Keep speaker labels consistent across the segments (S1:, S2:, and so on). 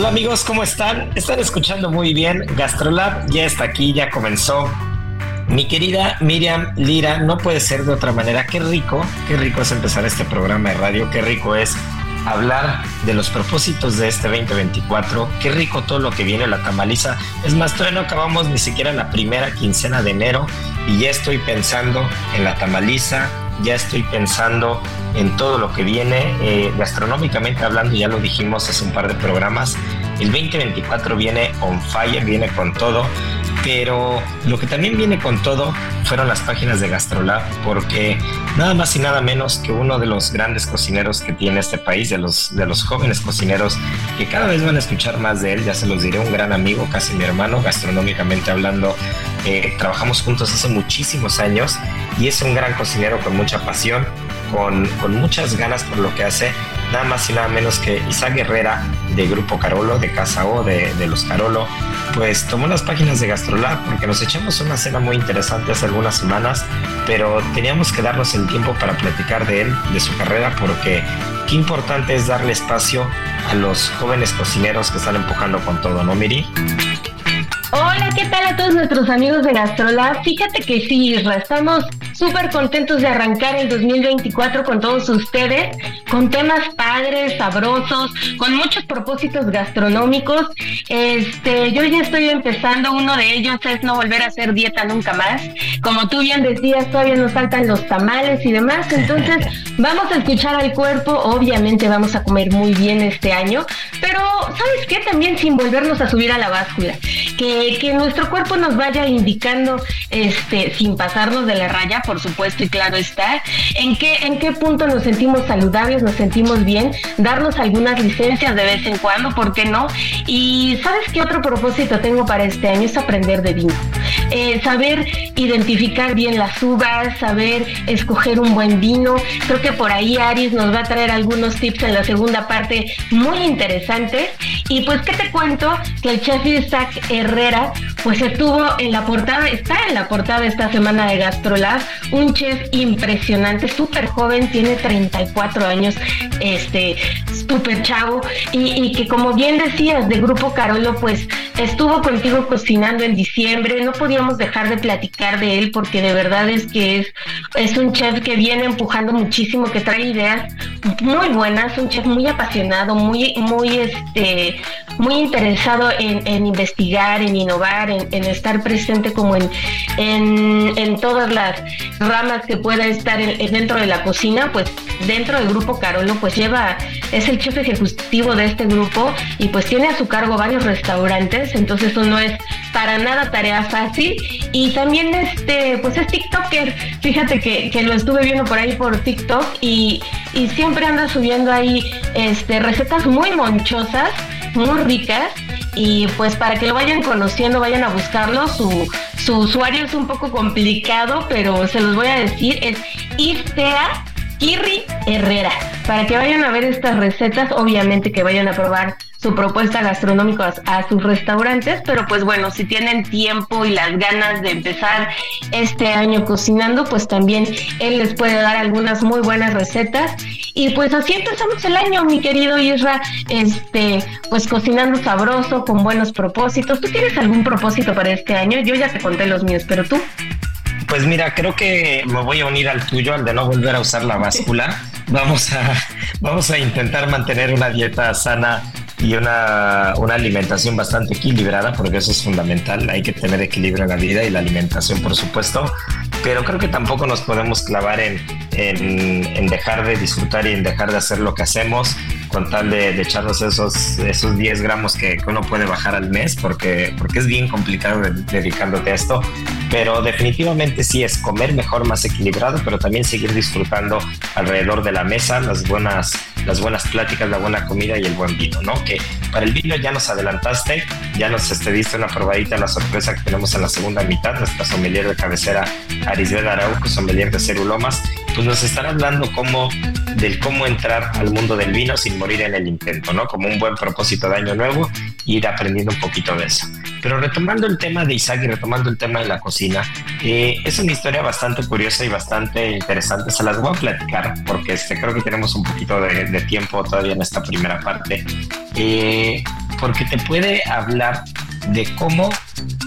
S1: Hola amigos, ¿cómo están? Están escuchando muy bien. GastroLab ya está aquí, ya comenzó. Mi querida Miriam Lira, no puede ser de otra manera. Qué rico, qué rico es empezar este programa de radio, qué rico es hablar de los propósitos de este 2024. Qué rico todo lo que viene la tamaliza. Es más, todavía no acabamos ni siquiera la primera quincena de enero y ya estoy pensando en la tamaliza, ya estoy pensando en todo lo que viene. Eh, gastronómicamente hablando, ya lo dijimos hace un par de programas, el 2024 viene on fire, viene con todo. Pero lo que también viene con todo fueron las páginas de Gastrolab, porque nada más y nada menos que uno de los grandes cocineros que tiene este país, de los, de los jóvenes cocineros que cada vez van a escuchar más de él, ya se los diré, un gran amigo, casi mi hermano, gastronómicamente hablando, eh, trabajamos juntos hace muchísimos años y es un gran cocinero con mucha pasión, con, con muchas ganas por lo que hace nada más y nada menos que Isaac Herrera de Grupo Carolo, de Casa O, de, de los Carolo, pues tomó las páginas de Gastrolab porque nos echamos una cena muy interesante hace algunas semanas, pero teníamos que darnos el tiempo para platicar de él, de su carrera, porque qué importante es darle espacio a los jóvenes cocineros que están empujando con todo, ¿no, Miri?
S2: Hola, ¿qué tal a todos nuestros amigos de Gastrolab? Fíjate que sí, Isra, estamos súper contentos de arrancar el 2024 con todos ustedes, con temas padres, sabrosos, con muchos propósitos gastronómicos. Este, yo ya estoy empezando, uno de ellos es no volver a hacer dieta nunca más. Como tú bien decías, todavía nos faltan los tamales y demás, entonces vamos a escuchar al cuerpo, obviamente vamos a comer muy bien este año, pero ¿sabes qué? También sin volvernos a subir a la báscula, que, nuestro cuerpo nos vaya indicando, este, sin pasarnos de la raya, por supuesto, y claro está, en qué, en qué punto nos sentimos saludables, nos sentimos bien, darnos algunas licencias de vez en cuando, ¿por qué no? Y ¿sabes qué otro propósito tengo para este año? Es aprender de vino. Eh, saber identificar bien las uvas, saber escoger un buen vino. Creo que por ahí Aris nos va a traer algunos tips en la segunda parte muy interesantes. Y pues, ¿qué te cuento? Que el chef Isaac Herrera, pues estuvo en la portada, está en la portada esta semana de GastroLab, un chef impresionante, súper joven, tiene 34 años, este, súper chavo, y, que como bien decías, de Grupo Carolo, pues estuvo contigo cocinando en diciembre, no podíamos dejar de platicar de él porque de verdad es que es, es un chef que viene empujando muchísimo, que trae ideas muy buenas, un chef muy apasionado, muy, muy, este, muy interesado en, investigar, en innovar, en estar presente como en, en, en todas las ramas que pueda estar en- en dentro de la cocina, pues dentro del grupo Carolo, pues lleva, es el chef ejecutivo de este grupo y pues tiene a su cargo varios restaurantes, entonces eso no es para nada tarea fácil. Y también este, pues es TikToker, fíjate que, que lo estuve viendo por ahí por TikTok y, y siempre anda subiendo ahí este, recetas muy monchosas, muy ricas y pues para que lo vayan conociendo, vayan a buscarlo, su, su usuario es un poco complicado, pero se los voy a decir, es Istea Kirri Herrera. Para que vayan a ver estas recetas, obviamente que vayan a probar su propuesta gastronómica a sus restaurantes, pero pues bueno, si tienen tiempo y las ganas de empezar este año cocinando, pues también él les puede dar algunas muy buenas recetas. Y pues así empezamos el año, mi querido Isra, este, pues cocinando sabroso, con buenos propósitos. ¿Tú tienes algún propósito para este año? Yo ya te conté los míos, pero tú.
S1: Pues mira, creo que me voy a unir al tuyo, al de no volver a usar la báscula. Vamos a, vamos a intentar mantener una dieta sana y una, una, alimentación bastante equilibrada, porque eso es fundamental. Hay que tener equilibrio en la vida y la alimentación, por supuesto. Pero creo que tampoco nos podemos clavar en, en, en dejar de disfrutar y en dejar de hacer lo que hacemos con tal de, de echarnos esos, esos 10 gramos que, uno puede bajar al mes, porque, porque es bien complicado dedicándote a esto. Pero definitivamente sí es comer mejor, más equilibrado, pero también seguir disfrutando alrededor de la mesa las buenas, las buenas pláticas, la buena comida y el buen vino, ¿no? Que para el vino ya nos adelantaste, ya nos este, diste una probadita la sorpresa que tenemos en la segunda mitad, nuestra sommelier de cabecera Arisbel Araujo, sommelier de Cerulomas, pues nos están hablando cómo, del cómo entrar al mundo del vino sin morir en el intento, ¿no? Como un buen propósito de año nuevo, ir aprendiendo un poquito de eso. Pero retomando el tema de Isaac y retomando el tema de la cocina, eh, es una historia bastante curiosa y bastante interesante. Se las voy a platicar porque este, creo que tenemos un poquito de, tiempo todavía en esta primera parte. Eh, porque te puede hablar de cómo,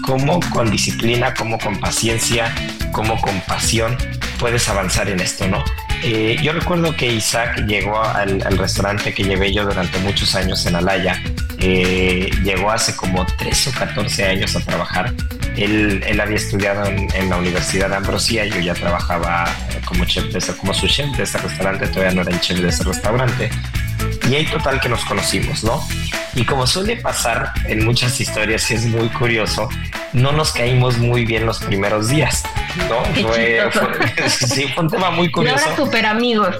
S1: cómo con disciplina, cómo con paciencia, cómo con pasión puedes avanzar en esto, ¿no? Eh, yo recuerdo que Isaac llegó al, restaurante que llevé yo durante muchos años en Alaya. Eh, llegó hace como 13 o 14 años a trabajar. Él, él había estudiado en, la Universidad de Ambrosía. Yo ya trabajaba como chef de ese, como su chef de ese restaurante. Todavía no era el chef de ese restaurante. Y ahí total que nos conocimos, ¿no? Y como suele pasar en muchas historias, y es muy curioso, no nos caímos muy bien los primeros días, ¿no? Fue, sí, fue un tema muy curioso.
S2: Y ahora super amigos.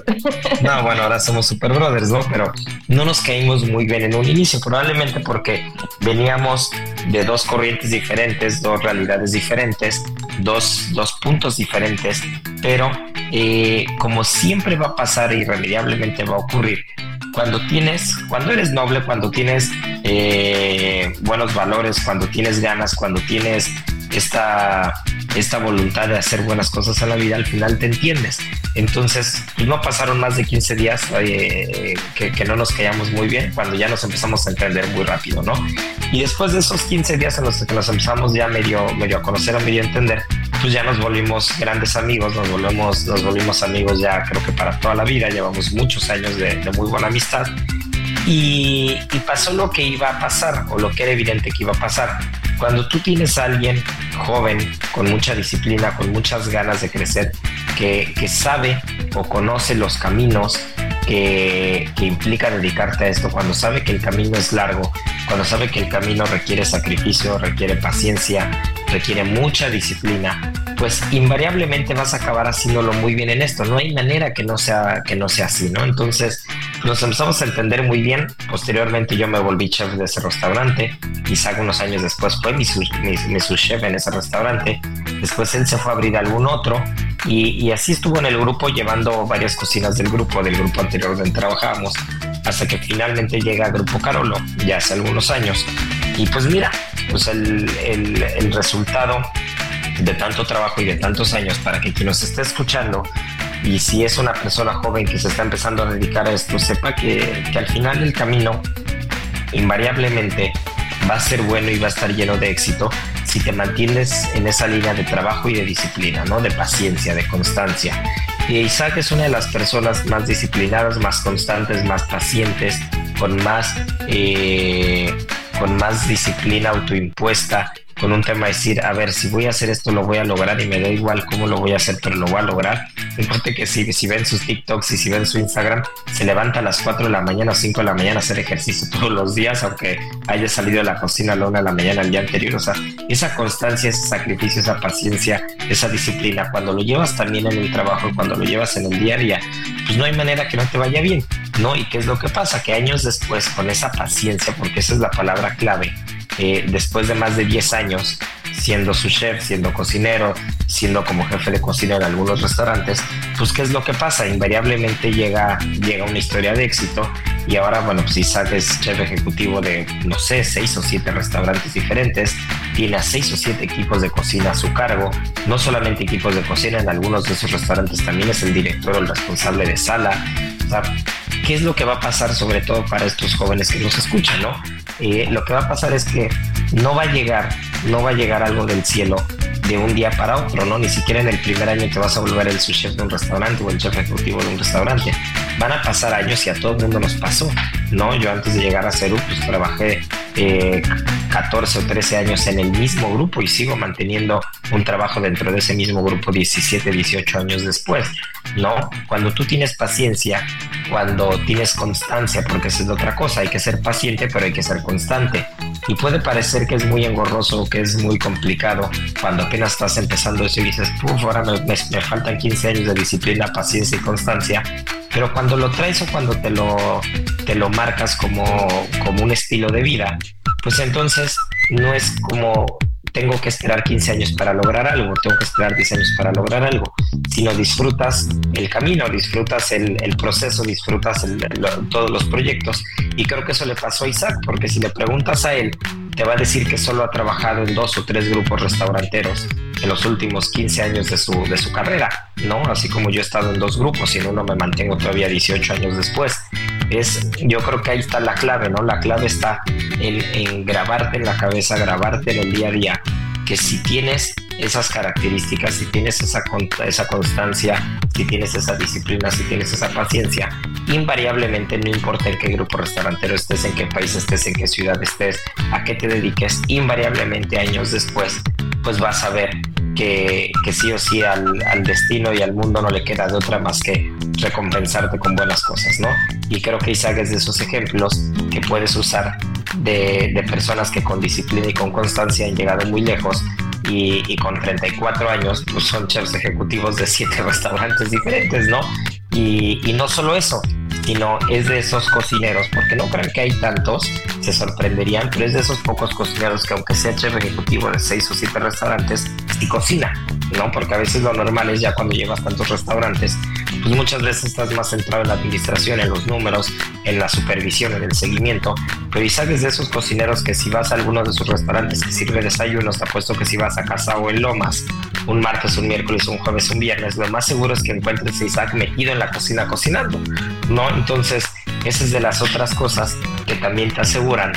S1: No, bueno, ahora somos super brothers, ¿no? Pero no nos caímos muy bien en un inicio, probablemente porque veníamos de dos corrientes diferentes, dos realidades diferentes, dos, dos puntos diferentes, pero eh, como siempre va a pasar, irremediablemente va a ocurrir, cuando tienes, cuando eres noble, cuando tienes eh, buenos valores, cuando tienes ganas, cuando tienes esta, esta voluntad de hacer buenas cosas a la vida, al final te entiendes. Entonces, pues no pasaron más de 15 días eh, que, no nos callamos muy bien, cuando ya nos empezamos a entender muy rápido, ¿no? Y después de esos 15 días en los que nos empezamos ya medio, medio a conocer, a medio a entender, pues ya nos volvimos grandes amigos, nos volvemos, nos volvimos amigos ya creo que para toda la vida, llevamos muchos años de, muy buena amistad. Y, y, pasó lo que iba a pasar, o lo que era evidente que iba a pasar. Cuando tú tienes a alguien joven, con mucha disciplina, con muchas ganas de crecer, que, que sabe o conoce los caminos que, que, implica dedicarte a esto, cuando sabe que el camino es largo, cuando sabe que el camino requiere sacrificio, requiere paciencia, requiere mucha disciplina, pues invariablemente vas a acabar haciéndolo muy bien en esto. No hay manera que no sea, que no sea así, ¿no? Entonces nos empezamos a entender muy bien. Posteriormente yo me volví chef de ese restaurante. Isaac unos años después fue mi, mi, chef en ese restaurante. Después él se fue a abrir algún otro y, y así estuvo en el grupo llevando varias cocinas del grupo, del grupo anterior donde trabajábamos, hasta que finalmente llega a Grupo Carolo, ya hace algunos años. Y pues mira, pues el, el, el resultado de tanto trabajo y de tantos años para que quien nos esté escuchando y si es una persona joven que se está empezando a dedicar a esto, sepa que, que al final del camino invariablemente va a ser bueno y va a estar lleno de éxito si te mantienes en esa línea de trabajo y de disciplina, ¿no? De paciencia, de constancia. Y Isaac es una de las personas más disciplinadas, más constantes, más pacientes, con más, eh, con más disciplina autoimpuesta con un tema decir, a ver, si voy a hacer esto lo voy a lograr y me da igual cómo lo voy a hacer, pero lo voy a lograr. Importa que si, si ven sus TikToks y si ven su Instagram, se levanta a las 4 de la mañana o 5 de la mañana a hacer ejercicio todos los días, aunque haya salido de la cocina a la 1 de la mañana el día anterior. O sea, esa constancia, ese sacrificio, esa paciencia, esa disciplina, cuando lo llevas también en el trabajo, cuando lo llevas en el día a día, pues no hay manera que no te vaya bien, ¿no? ¿Y qué es lo que pasa? Que años después, con esa paciencia, porque esa es la palabra clave, eh, después de más de 10 años siendo su chef, siendo cocinero, siendo como jefe de cocina en algunos restaurantes, pues ¿qué es lo que pasa? Invariablemente llega, llega una historia de éxito y ahora, bueno, pues Isaac es chef ejecutivo de, no sé, seis o siete restaurantes diferentes, tiene a seis o siete equipos de cocina a su cargo, no solamente equipos de cocina, en algunos de esos restaurantes también es el director o el responsable de sala. O sea, ¿qué es lo que va a pasar sobre todo para estos jóvenes que nos escuchan, no? Eh, lo que va a pasar es que no va a llegar, no va a llegar algo del cielo de un día para otro, ¿no? Ni siquiera en el primer año te vas a volver el chef de un restaurante o el chef ejecutivo de un restaurante. Van a pasar años y a todo el mundo nos pasó, ¿no? Yo antes de llegar a Cerú, pues trabajé 14 eh, o 13 años en el mismo grupo y sigo manteniendo un trabajo dentro de ese mismo grupo 17, 18 años después, ¿no? Cuando tú tienes paciencia, cuando tienes constancia, porque esa es otra cosa, hay que ser paciente, pero hay que ser constante. Y puede parecer que es muy engorroso, que es muy complicado cuando apenas estás empezando eso y dices, uff, ahora me, me, faltan 15 años de disciplina, paciencia y constancia. Pero cuando lo traes o cuando te lo, te lo marcas como, como un estilo de vida, pues entonces no es como tengo que esperar 15 años para lograr algo, tengo que esperar 10 años para lograr algo, sino disfrutas el camino, disfrutas el, proceso, disfrutas todos los proyectos. Y creo que eso le pasó a Isaac, porque si le preguntas a él, te va a decir que solo ha trabajado en dos o tres grupos restauranteros en los últimos 15 años de su, de su carrera, ¿no? Así como yo he estado en dos grupos y en uno me mantengo todavía 18 años después. Es, yo creo que ahí está la clave, ¿no? La clave está en, grabarte en la cabeza, grabarte en el día a día, que si tienes esas características, si tienes esa, esa constancia, si tienes esa disciplina, si tienes esa paciencia, invariablemente, no importa en qué grupo restaurantero estés, en qué país estés, en qué ciudad estés, a qué te dediques, invariablemente años después, pues vas a ver que, que sí o sí al, al, destino y al mundo no le queda de otra más que recompensarte con buenas cosas, ¿no? Y creo que Isaac es de esos ejemplos que puedes usar de, de personas que con disciplina y con constancia han llegado muy lejos y, con 34 años pues son chefs ejecutivos de siete restaurantes diferentes, ¿no? Y, y, no solo eso, sino es de esos cocineros, porque no creo que hay tantos, se sorprenderían, pero es de esos pocos cocineros que aunque sea chef ejecutivo de seis o siete restaurantes, sí cocina, ¿no? Porque a veces lo normal es ya cuando llevas tantos restaurantes, pues muchas veces estás más centrado en la administración, en los números, en la supervisión, en el seguimiento, pero y sabes de esos cocineros que si vas a alguno de sus restaurantes que sirve desayunos, te apuesto que si vas a casa o en Lomas, un martes, un miércoles, un jueves, un viernes, lo más seguro es que encuentres a Isaac metido en la cocina cocinando, ¿no? Entonces, esa es de las otras cosas que también te aseguran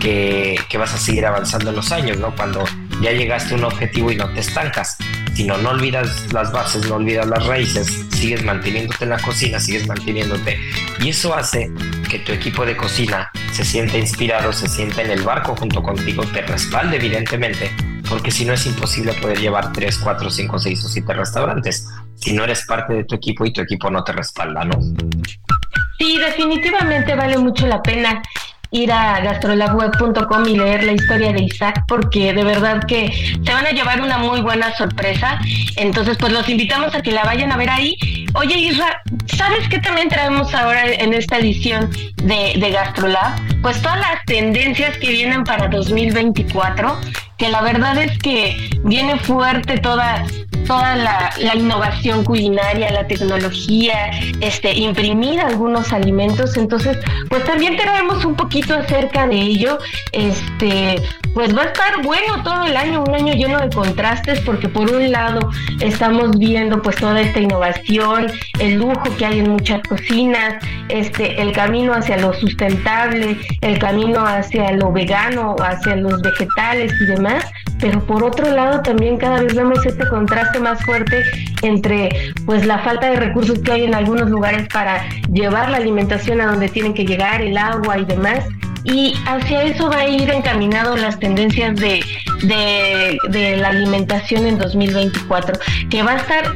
S1: que, que vas a seguir avanzando en los años, ¿no? Cuando ya llegaste a un objetivo y no te estancas, sino no olvidas las bases, no olvidas las raíces, sigues manteniéndote en la cocina, sigues manteniéndote. Y eso hace que tu equipo de cocina se sienta inspirado, se sienta en el barco junto contigo, te respalde evidentemente, porque si no es imposible poder llevar 3, 4, 5, 6 o 7 restaurantes si no eres parte de tu equipo y tu equipo no te respalda, ¿no?
S2: Sí, definitivamente vale mucho la pena ir a gastrolabweb.com y leer la historia de Isaac porque de verdad que se van a llevar una muy buena sorpresa. Entonces, pues los invitamos a que la vayan a ver ahí. Oye, Isra, ¿sabes qué también traemos ahora en esta edición de, de Gastrolab? Pues todas las tendencias que vienen para 2024, que la verdad es que viene fuerte toda toda la, innovación culinaria, la tecnología, este, imprimir algunos alimentos. Entonces, pues también tenemos un poquito acerca de ello. Este, pues va a estar bueno todo el año, un año lleno de contrastes, porque por un lado estamos viendo pues toda esta innovación, el lujo que hay en muchas cocinas, este, el camino hacia lo sustentable, el camino hacia lo vegano, hacia los vegetales y demás, pero por otro lado también cada vez vemos este contraste más fuerte entre pues la falta de recursos que hay en algunos lugares para llevar la alimentación a donde tienen que llegar, el agua y demás. Y hacia eso va a ir encaminado las tendencias de, de, la alimentación en 2024, que va a estar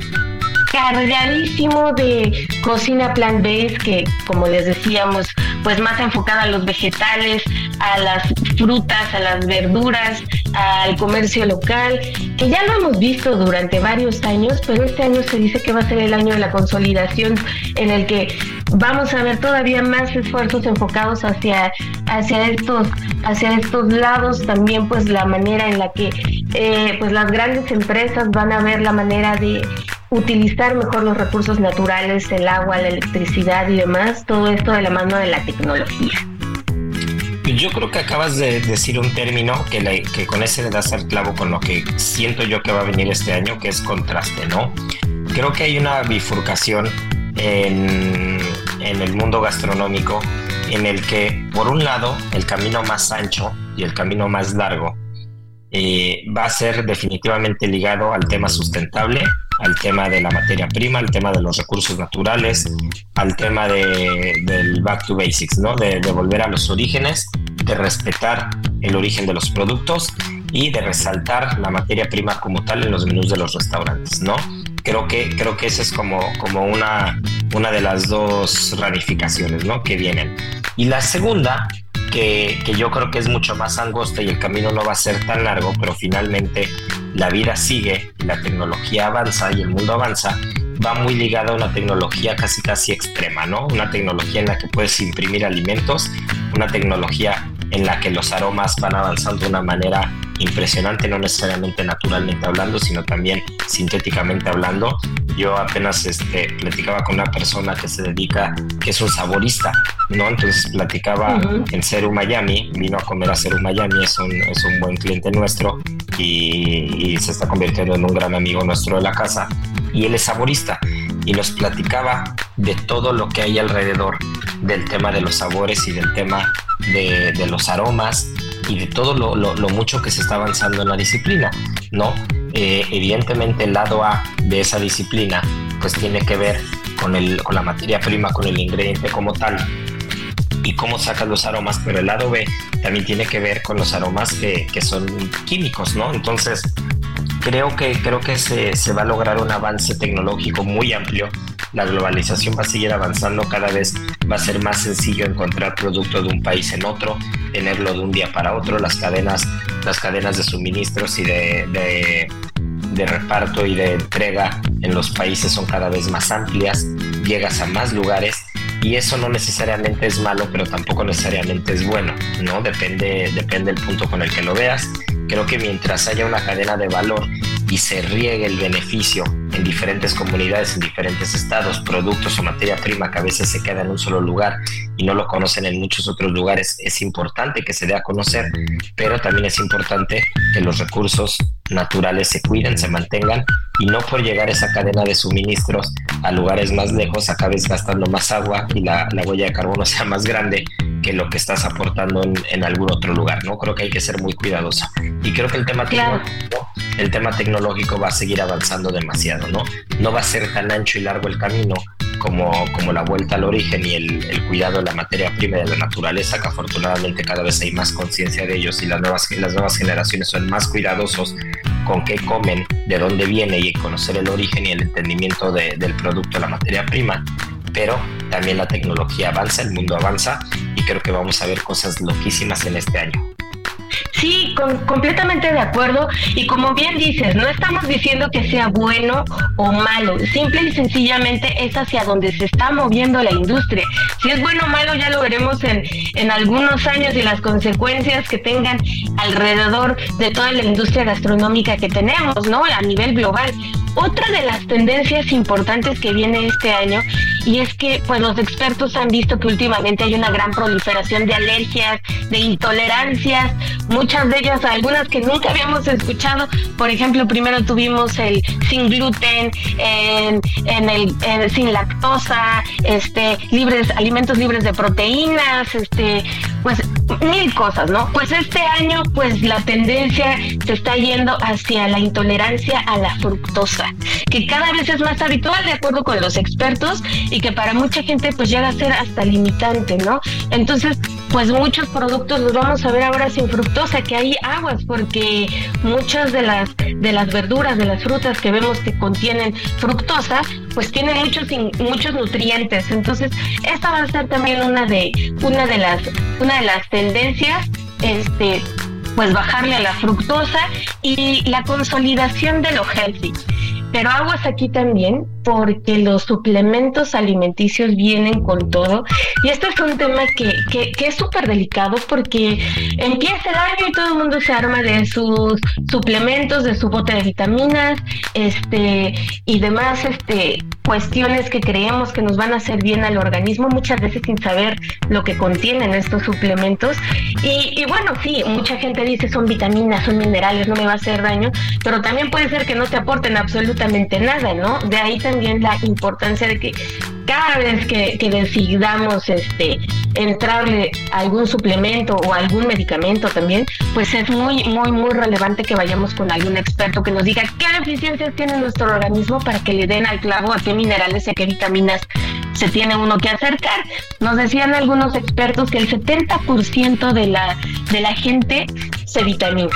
S2: cargadísimo de cocina plant-based que, como les decíamos, pues más enfocada a los vegetales, a las frutas, a las verduras, al comercio local, que ya lo hemos visto durante varios años, pero este año se dice que va a ser el año de la consolidación en el que vamos a ver todavía más esfuerzos enfocados hacia, hacia estos hacia estos lados también pues la manera en la que eh, pues las grandes empresas van a ver la manera de utilizar mejor los recursos naturales, el agua, la electricidad y demás, todo esto de la mano de la tecnología.
S1: Yo creo que acabas de decir un término que, con ese le das al clavo con lo que siento yo que va a venir este año, que es contraste, ¿no? Creo que hay una bifurcación en, en el mundo gastronómico en el que, por un lado, el camino más ancho y el camino más largo eh, va a ser definitivamente ligado al tema sustentable, al tema de la materia prima, al tema de los recursos naturales, al tema de, del back to basics, ¿no? De, volver a los orígenes, de respetar el origen de los productos y de resaltar la materia prima como tal en los menús de los restaurantes, ¿no? Creo que, creo que esa es como, como una, una de las dos ramificaciones, ¿no? Que vienen. Y la segunda que, yo creo que es mucho más angosta y el camino no va a ser tan largo, pero finalmente la vida sigue, la tecnología avanza y el mundo avanza, va muy ligada a una tecnología casi casi extrema, ¿no? Una tecnología en la que puedes imprimir alimentos, una tecnología en la que los aromas van avanzando de una manera impresionante, no necesariamente naturalmente hablando, sino también sintéticamente hablando. Yo apenas este, platicaba con una persona que se dedica, que es un saborista, ¿no? Entonces platicaba en Ceru Miami, vino a comer a Ceru Miami, es un, es un buen cliente nuestro y, y se está convirtiendo en un gran amigo nuestro de la casa. Y él es saborista y nos platicaba de todo lo que hay alrededor del tema de los sabores y del tema de, de los aromas y de todo lo, mucho que se está avanzando en la disciplina, ¿no? Eh, evidentemente el lado A de esa disciplina pues tiene que ver con, el, con la materia prima, con el ingrediente como tal y cómo sacan los aromas, pero el lado B también tiene que ver con los aromas que, que son químicos, ¿no? Entonces, creo que, creo que se, se, va a lograr un avance tecnológico muy amplio. La globalización va a seguir avanzando, cada vez va a ser más sencillo encontrar producto de un país en otro, tenerlo de un día para otro. Las cadenas, las cadenas de suministros y de, de, de reparto y de entrega en los países son cada vez más amplias, llegas a más lugares y eso no necesariamente es malo, pero tampoco necesariamente es bueno, ¿no? Depende, depende del punto con el que lo veas. Creo que mientras haya una cadena de valor y se riegue el beneficio en diferentes comunidades, en diferentes estados, productos o materia prima que a veces se queda en un solo lugar y no lo conocen en muchos otros lugares, es importante que se dé a conocer, pero también es importante que los recursos naturales se cuiden, se mantengan y no por llegar esa cadena de suministros a lugares más lejos acabes gastando más agua y la, la huella de carbono sea más grande que lo que estás aportando en, en, algún otro lugar, ¿no? Creo que hay que ser muy cuidadoso. Y creo que el tema tecnológico, el tema tecnológico va a seguir avanzando demasiado, ¿no? No va a ser tan ancho y largo el camino como, como la vuelta al origen y el, cuidado de la materia prima y de la naturaleza, que afortunadamente cada vez hay más conciencia de ellos y las nuevas, las nuevas generaciones son más cuidadosos con qué comen, de dónde viene y conocer el origen y el entendimiento de, del producto, la materia prima. Pero también la tecnología avanza, el mundo avanza y creo que vamos a ver cosas loquísimas en este año.
S2: Sí, completamente de acuerdo. Y como bien dices, no estamos diciendo que sea bueno o malo. Simple y sencillamente es hacia donde se está moviendo la industria. Si es bueno o malo ya lo veremos en, en algunos años y las consecuencias que tengan alrededor de toda la industria gastronómica que tenemos, ¿no? A nivel global. Otra de las tendencias importantes que viene este año y es que pues los expertos han visto que últimamente hay una gran proliferación de alergias, de intolerancias, muchas de ellas, algunas que nunca habíamos escuchado. Por ejemplo, primero tuvimos el sin gluten, en, el sin lactosa, este, libres, alimentos libres de proteínas, este, pues mil cosas, ¿no? Pues este año, pues la tendencia se está yendo hacia la intolerancia a la fructosa, que cada vez es más habitual de acuerdo con los expertos y que para mucha gente pues llega a ser hasta limitante, ¿no? Entonces, pues muchos productos los vamos a ver ahora sin fructosa, que hay aguas, porque muchas de las de las verduras, de las frutas que vemos que contienen fructosa, pues tienen muchos muchos nutrientes. Entonces, esta va a ser también una de una de las una de las tendencias este pues bajarle a la fructosa y la consolidación de lo healthy. Pero aguas aquí también porque los suplementos alimenticios vienen con todo. Y este es un tema que, que, es súper delicado porque empieza el año y todo el mundo se arma de sus suplementos, de su bote de vitaminas, este, y demás, este, cuestiones que creemos que nos van a hacer bien al organismo, muchas veces sin saber lo que contienen estos suplementos. Y, bueno, sí, mucha gente dice son vitaminas, son minerales, no me va a hacer daño, pero también puede ser que no te aporten absolutamente nada, ¿no? De ahí también la importancia de que cada vez que, decidamos este entrarle algún suplemento o algún medicamento también, pues es muy, muy, muy relevante que vayamos con algún experto que nos diga qué deficiencias tiene nuestro organismo para que le den al clavo a qué minerales y a qué vitaminas se tiene uno que acercar. Nos decían algunos expertos que el 70% de la, de la gente se vitamina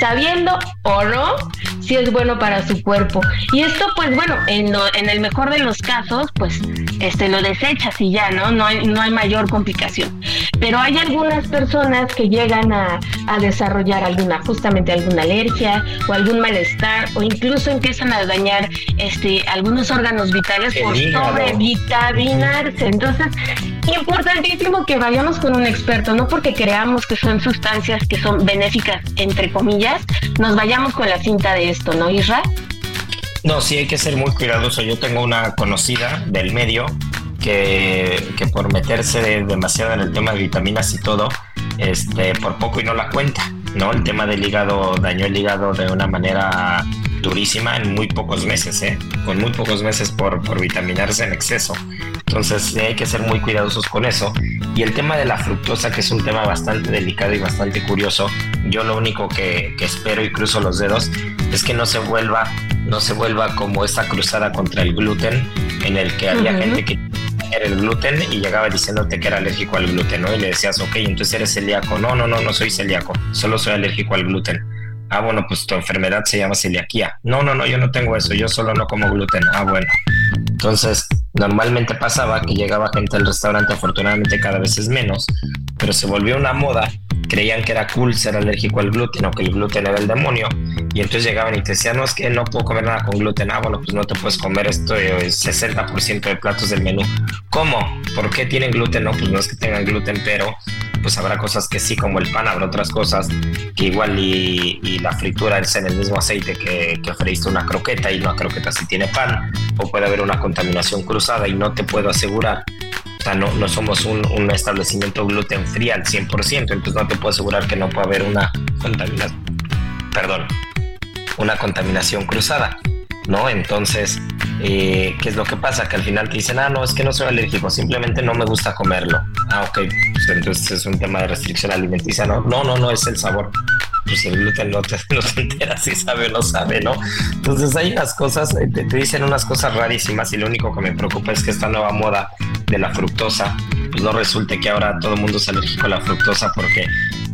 S2: sabiendo o no si es bueno para su cuerpo. Y esto, pues bueno, en, en el mejor de los casos, pues este lo desechas y ya, ¿no? No hay, no hay mayor complicación. Pero hay algunas personas que llegan a, a desarrollar alguna, justamente alguna alergia o algún malestar, o incluso empiezan a dañar este algunos órganos vitales por sobrevitaminarse. Entonces, importantísimo que vayamos con un experto, no porque creamos que son sustancias que son benéficas, entre comillas, nos vayamos con la cinta de esto, ¿no, Isra?
S1: No, sí hay que ser muy cuidadoso. Yo tengo una conocida del medio que, que por meterse demasiado en el tema de vitaminas y todo, este, por poco y no la cuenta, ¿no? El tema del hígado dañó el hígado de una manera durísima en muy pocos meses, ¿eh? Con muy pocos meses por, por vitaminarse en exceso. Entonces hay que ser muy cuidadosos con eso. Y el tema de la fructosa, que es un tema bastante delicado y bastante curioso, yo lo único que, espero y cruzo los dedos es que no se vuelva, no se vuelva como esa cruzada contra el gluten, en el que había gente que era el gluten y llegaba diciéndote que era alérgico al gluten, ¿no? Y le decías, ok, entonces eres celíaco. No, no, no, no soy celíaco, solo soy alérgico al gluten. Ah, bueno, pues tu enfermedad se llama celiaquía. No, no, no, yo no tengo eso, yo solo no como gluten. Ah, bueno. Entonces, normalmente pasaba que llegaba gente al restaurante, afortunadamente cada vez es menos, pero se volvió una moda. Creían que era cool ser alérgico al gluten o que el gluten era el demonio. Y entonces llegaban y te decían, no, es que no puedo comer nada con gluten. Ah, bueno, pues no te puedes comer esto, es 60% de platos del menú. ¿Cómo? ¿Por qué tienen gluten? No, pues no es que tengan gluten, pero pues habrá cosas que sí, como el pan, habrá otras cosas que igual y, la fritura es en el mismo aceite que, que una croqueta y una croqueta sí tiene pan, o puede haber una contaminación cruzada y no te puedo asegurar o sea, no, no somos un, un, establecimiento gluten free al 100%, entonces no te puedo asegurar que no puede haber una contaminación, perdón, una contaminación cruzada. ¿No? Entonces, eh, ¿qué es lo que pasa? Que al final te dicen, ah, no, es que no soy alérgico, simplemente no me gusta comerlo. Ah, ok, pues entonces es un tema de restricción alimenticia, ¿no? No, no, no, es el sabor. Pues el gluten no te, no entera si sabe o no sabe, ¿no? Entonces hay unas cosas, eh, te, te dicen unas cosas rarísimas y lo único que me preocupa es que esta nueva moda de la fructosa, pues no resulte que ahora todo el mundo es alérgico a la fructosa porque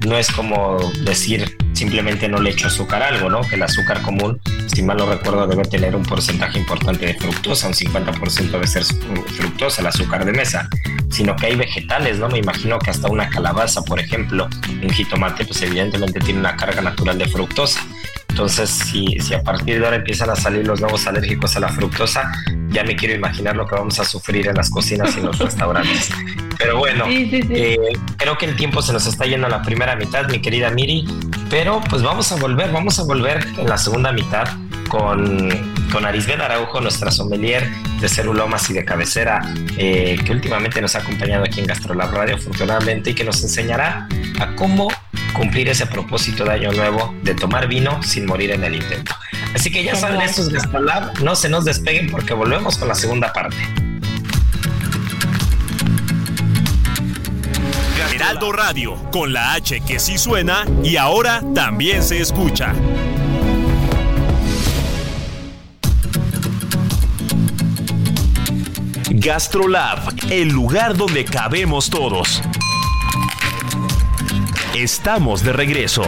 S1: no es como decir simplemente no le echo azúcar a algo, ¿no? Que el azúcar común, si mal no recuerdo, debe tener un porcentaje importante de fructosa, un 50% debe ser fructosa, el azúcar de mesa, sino que hay vegetales, ¿no? Me imagino que hasta una calabaza, por ejemplo, un jitomate, pues evidentemente tiene una carga natural de fructosa. Entonces, si, si a partir de ahora empiezan a salir los nuevos alérgicos a la fructosa, ya me quiero imaginar lo que vamos a sufrir en las cocinas y en los restaurantes. Pero bueno, eh, creo que el tiempo se nos está yendo a la primera mitad, mi querida Miri, pero pues vamos a volver, vamos a volver en la segunda mitad con, con Arisbel Araujo, nuestra sommelier de cerulomas y de cabecera, eh, que últimamente nos ha acompañado aquí en Gastrolab Radio, afortunadamente, y que nos enseñará a cómo cumplir ese propósito de año nuevo de tomar vino sin morir en el intento. Así que ya saben estos Gastrolab, no se nos despeguen porque volvemos con la segunda parte.
S3: Heraldo Radio, con la H que sí suena y ahora también se escucha. Gastrolab, el lugar donde cabemos todos. Estamos de regreso.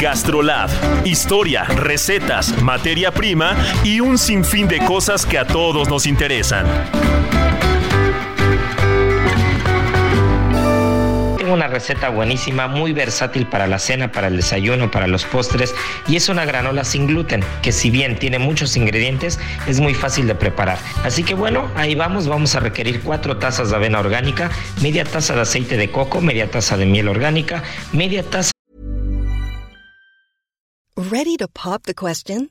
S3: Gastrolab, historia, recetas, materia prima y un sinfín de cosas que a todos nos interesan.
S1: Tengo una receta buenísima, muy versátil para la cena, para el desayuno, para los postres y es una granola sin gluten que si bien tiene muchos ingredientes es muy fácil de preparar. Así que bueno, ahí vamos, vamos a requerir cuatro tazas de avena orgánica, media taza de aceite de coco, media taza de miel orgánica, media taza
S4: Ready to pop the question?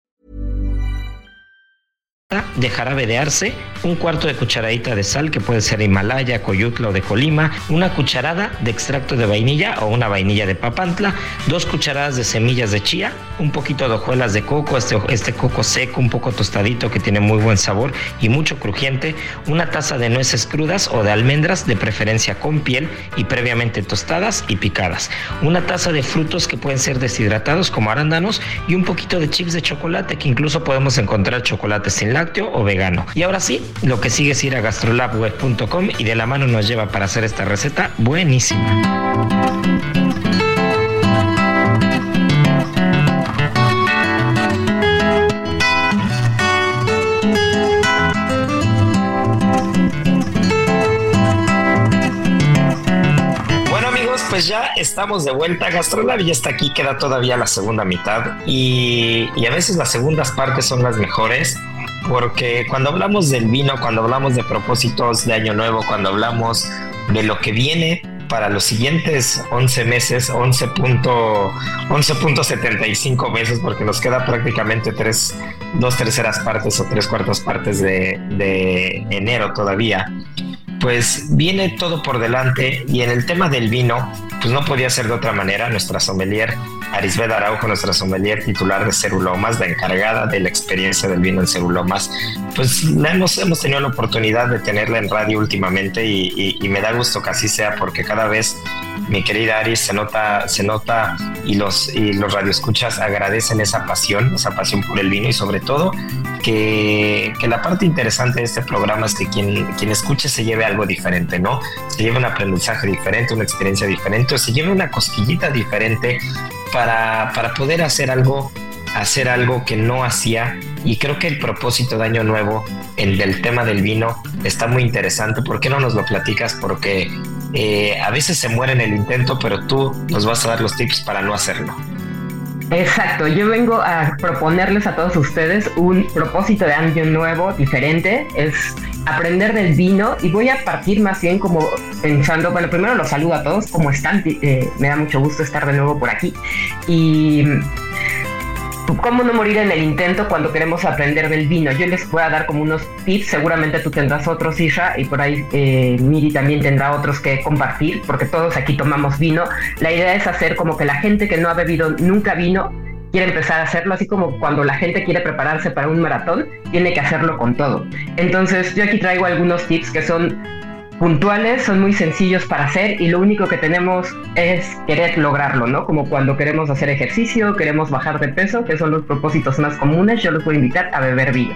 S1: De jarabe de arce, un cuarto de cucharadita de sal que puede ser Himalaya, Coyutla o de Colima, una cucharada de extracto de vainilla o una vainilla de papantla, dos cucharadas de semillas de chía, un poquito de hojuelas de coco, este, este coco seco, un poco tostadito que tiene muy buen sabor y mucho crujiente, una taza de nueces crudas o de almendras de preferencia con piel y previamente tostadas y picadas, una taza de frutos que pueden ser deshidratados como arándanos y un poquito de chips de chocolate que incluso podemos encontrar chocolate sin o vegano. Y ahora sí, lo que sigue es ir a gastrolabweb.com y de la mano nos lleva para hacer esta receta buenísima. Bueno amigos, pues ya estamos de vuelta. Gastrolab y está aquí, queda todavía la segunda mitad y a veces las segundas partes son las mejores porque cuando hablamos del vino, cuando hablamos de propósitos de año nuevo, cuando hablamos de lo que viene para los siguientes 11 meses, 11.75 meses, porque nos queda prácticamente tres, dos terceras partes o tres cuartas partes de, de enero todavía pues viene todo por delante y en el tema del vino, pues no podía ser de otra manera. Nuestra sommelier, Arisbeth Araujo, nuestra sommelier titular de Cerulomas, la encargada de la experiencia del vino en Cerulomas, pues hemos, hemos tenido la oportunidad de tenerla en radio últimamente y, y me da gusto que así sea porque cada vez mi querida Aris, se nota, se nota y los, y los radioescuchas agradecen esa pasión, esa pasión por el vino y sobre todo que, que, la parte interesante de este programa es que quien, quien escuche se lleve algo diferente, ¿no? Se lleve un aprendizaje diferente, una experiencia diferente, o se lleve una cosquillita diferente para, para poder hacer algo hacer algo que no hacía y creo que el propósito de Año Nuevo, el del tema del vino, está muy interesante. ¿Por qué no nos lo platicas? Porque eh, a veces se muere en el intento, pero tú nos vas a dar los tips para no hacerlo.
S5: Exacto, yo vengo a proponerles a todos ustedes un propósito de año nuevo diferente, es aprender del vino y voy a partir más bien como pensando, bueno, primero los saludo a todos, ¿cómo están? Eh, me da mucho gusto estar de nuevo por aquí y cómo no morir en el intento cuando queremos aprender del vino. Yo les voy a dar como unos tips, seguramente tú tendrás otros, Isha, y por ahí eh, Miri también tendrá otros que compartir, porque todos aquí tomamos vino. La idea es hacer como que la gente que no ha bebido nunca vino quiere empezar a hacerlo, así como cuando la gente quiere prepararse para un maratón, tiene que hacerlo con todo. Entonces yo aquí traigo algunos tips que son puntuales, son muy sencillos para hacer y lo único que tenemos es querer lograrlo, ¿no? Como cuando queremos hacer ejercicio, queremos bajar de peso, que son los propósitos más comunes, yo los voy a invitar a beber vino.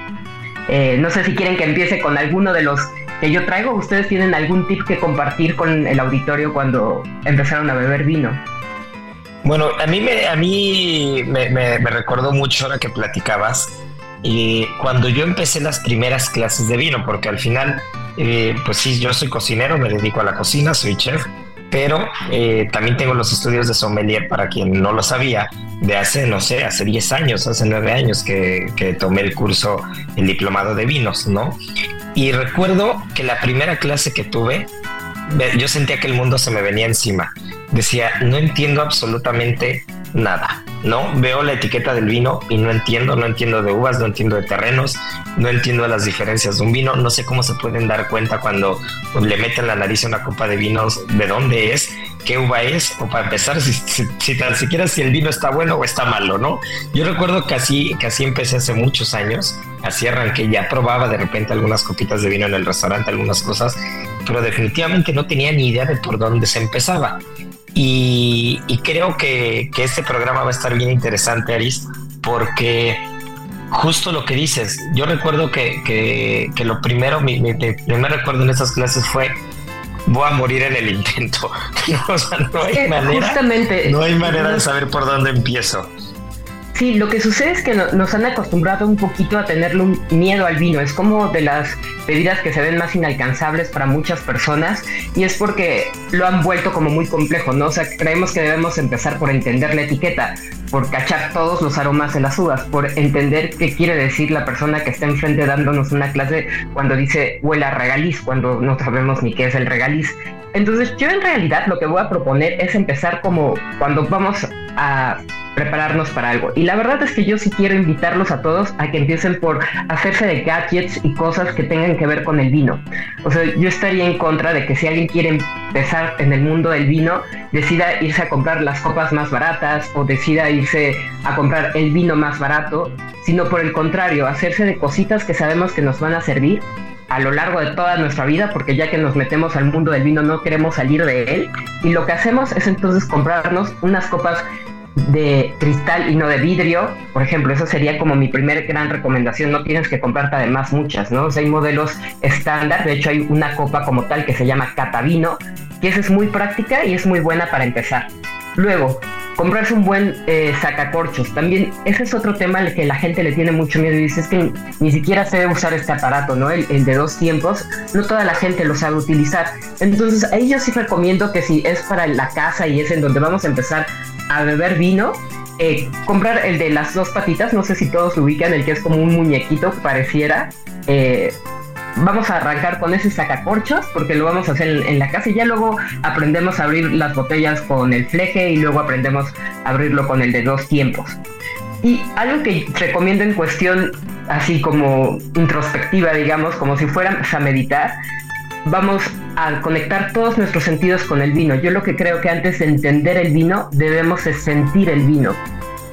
S5: Eh, no sé si quieren que empiece con alguno de los que yo traigo, ustedes tienen algún tip que compartir con el auditorio cuando empezaron a beber vino.
S1: Bueno, a mí me, a mí me, me, recordó mucho ahora que platicabas y cuando yo empecé las primeras clases de vino, porque al final eh, pues sí, yo soy cocinero, me dedico a la cocina, soy chef, pero eh, también tengo los estudios de sommelier para quien no lo sabía, de hace, no sé, hace 10 años, hace 9 años que, que tomé el curso, el diplomado de vinos, ¿no? Y recuerdo que la primera clase que tuve, yo sentía que el mundo se me venía encima. Decía, no entiendo absolutamente nada. ¿no? Veo la etiqueta del vino y no entiendo, no entiendo de uvas, no entiendo de terrenos, no entiendo las diferencias de un vino, no sé cómo se pueden dar cuenta cuando le meten la nariz a una copa de vinos de dónde es, qué uva es, o para empezar, si, tan siquiera si el vino está bueno o está malo, ¿no? Yo recuerdo que así empecé hace muchos años, así arranqué, ya probaba de repente algunas copitas de vino en el restaurante, algunas cosas, pero definitivamente no tenía ni idea de por dónde se empezaba. Y, creo que, este programa va a estar bien interesante, Aris, porque justo lo que dices, yo recuerdo que, lo primero, mi, primer recuerdo en esas clases fue voy a morir en el intento. o sea, no hay manera. Justamente. No hay manera de saber por dónde empiezo.
S5: Sí, lo que sucede es que nos han acostumbrado un poquito a tenerle un miedo al vino. Es como de las bebidas que se ven más inalcanzables para muchas personas y es porque lo han vuelto como muy complejo, ¿no? O sea, creemos que debemos empezar por entender la etiqueta, por cachar todos los aromas de las uvas, por entender qué quiere decir la persona que está enfrente dándonos una clase cuando dice huele a regaliz, cuando no sabemos ni qué es el regaliz. Entonces yo en realidad lo que voy a proponer es empezar como cuando vamos a prepararnos para algo. Y la verdad es que yo sí quiero invitarlos a todos a que empiecen por hacerse de gadgets y cosas que tengan que ver con el vino. O sea, yo estaría en contra de que si alguien quiere empezar en el mundo del vino, decida irse a comprar las copas más baratas o decida irse a comprar el vino más barato, sino por el contrario, hacerse de cositas que sabemos que nos van a servir a lo largo de toda nuestra vida, porque ya que nos metemos al mundo del vino no queremos salir de él. Y lo que hacemos es entonces comprarnos unas copas de cristal y no de vidrio. Por ejemplo, eso sería como mi primer gran recomendación. No tienes que comprarte además muchas, ¿no? hay modelos estándar. De hecho, hay una copa como tal que se llama Catavino, que es muy práctica y es muy buena para empezar. Luego, comprarse un buen eh, sacacorchos. También ese es otro tema al que la gente le tiene mucho miedo y dice es que ni siquiera sé usar este aparato, ¿no? El, el, de dos tiempos. No toda la gente lo sabe utilizar. Entonces ahí yo sí recomiendo que si es para la casa y es en donde vamos a empezar a beber vino, eh, comprar el de las dos patitas, no sé si todos lo ubican, el que es como un muñequito, pareciera. Eh, vamos a arrancar con ese sacacorchos porque lo vamos a hacer en, la casa y ya luego aprendemos a abrir las botellas con el fleje y luego aprendemos a abrirlo con el de dos tiempos. Y algo que recomiendo en cuestión así como introspectiva, digamos, como si fuéramos a meditar, vamos a conectar todos nuestros sentidos con el vino. Yo lo que creo que antes de entender el vino, debemos sentir el vino.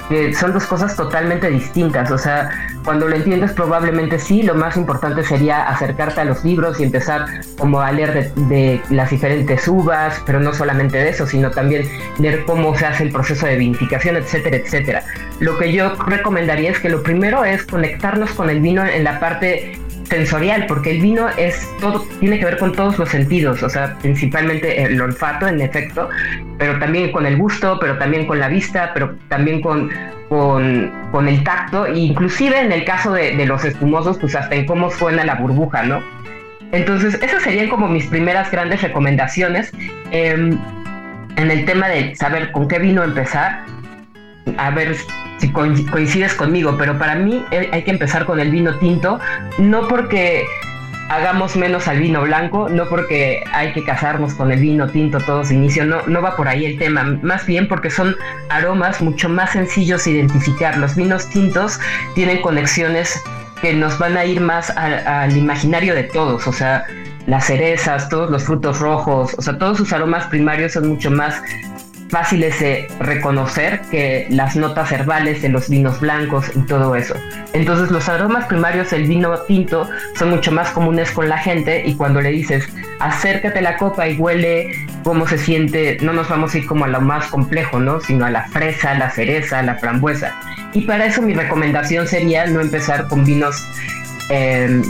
S5: Que son dos cosas totalmente distintas. O sea, cuando lo entiendes probablemente sí, lo más importante sería acercarte a los libros y empezar como a leer de, las diferentes uvas, pero no solamente de eso, sino también leer cómo se hace el proceso de vinificación, etcétera, etcétera. Lo que yo recomendaría es que lo primero es conectarnos con el vino en la parte sensorial, porque el vino es todo, tiene que ver con todos los sentidos, o sea, principalmente el olfato, en efecto, pero también con el gusto, pero también con la vista, pero también con, con, el tacto, e inclusive en el caso de, los espumosos, pues hasta en cómo suena la burbuja, ¿no? Entonces, esas serían como mis primeras grandes recomendaciones. Em, en el tema de saber con qué vino empezar, a ver si coincides conmigo, pero para mí eh, hay que empezar con el vino tinto, no porque hagamos menos al vino blanco, no porque hay que casarnos con el vino tinto todos de inicio, no, no va por ahí el tema, más bien porque son aromas mucho más sencillos de identificar. Los vinos tintos tienen conexiones que nos van a ir más al imaginario de todos, o sea, las cerezas, todos los frutos rojos, o sea, todos sus aromas primarios son mucho más fáciles de reconocer que las notas herbales de los vinos blancos y todo eso. Entonces los aromas primarios del vino tinto son mucho más comunes con la gente y cuando le dices acércate la copa y huele cómo se siente, no nos vamos a ir como a lo más complejo, ¿no? Sino a la fresa, la cereza, la frambuesa. Y para eso mi recomendación sería no empezar con vinos em,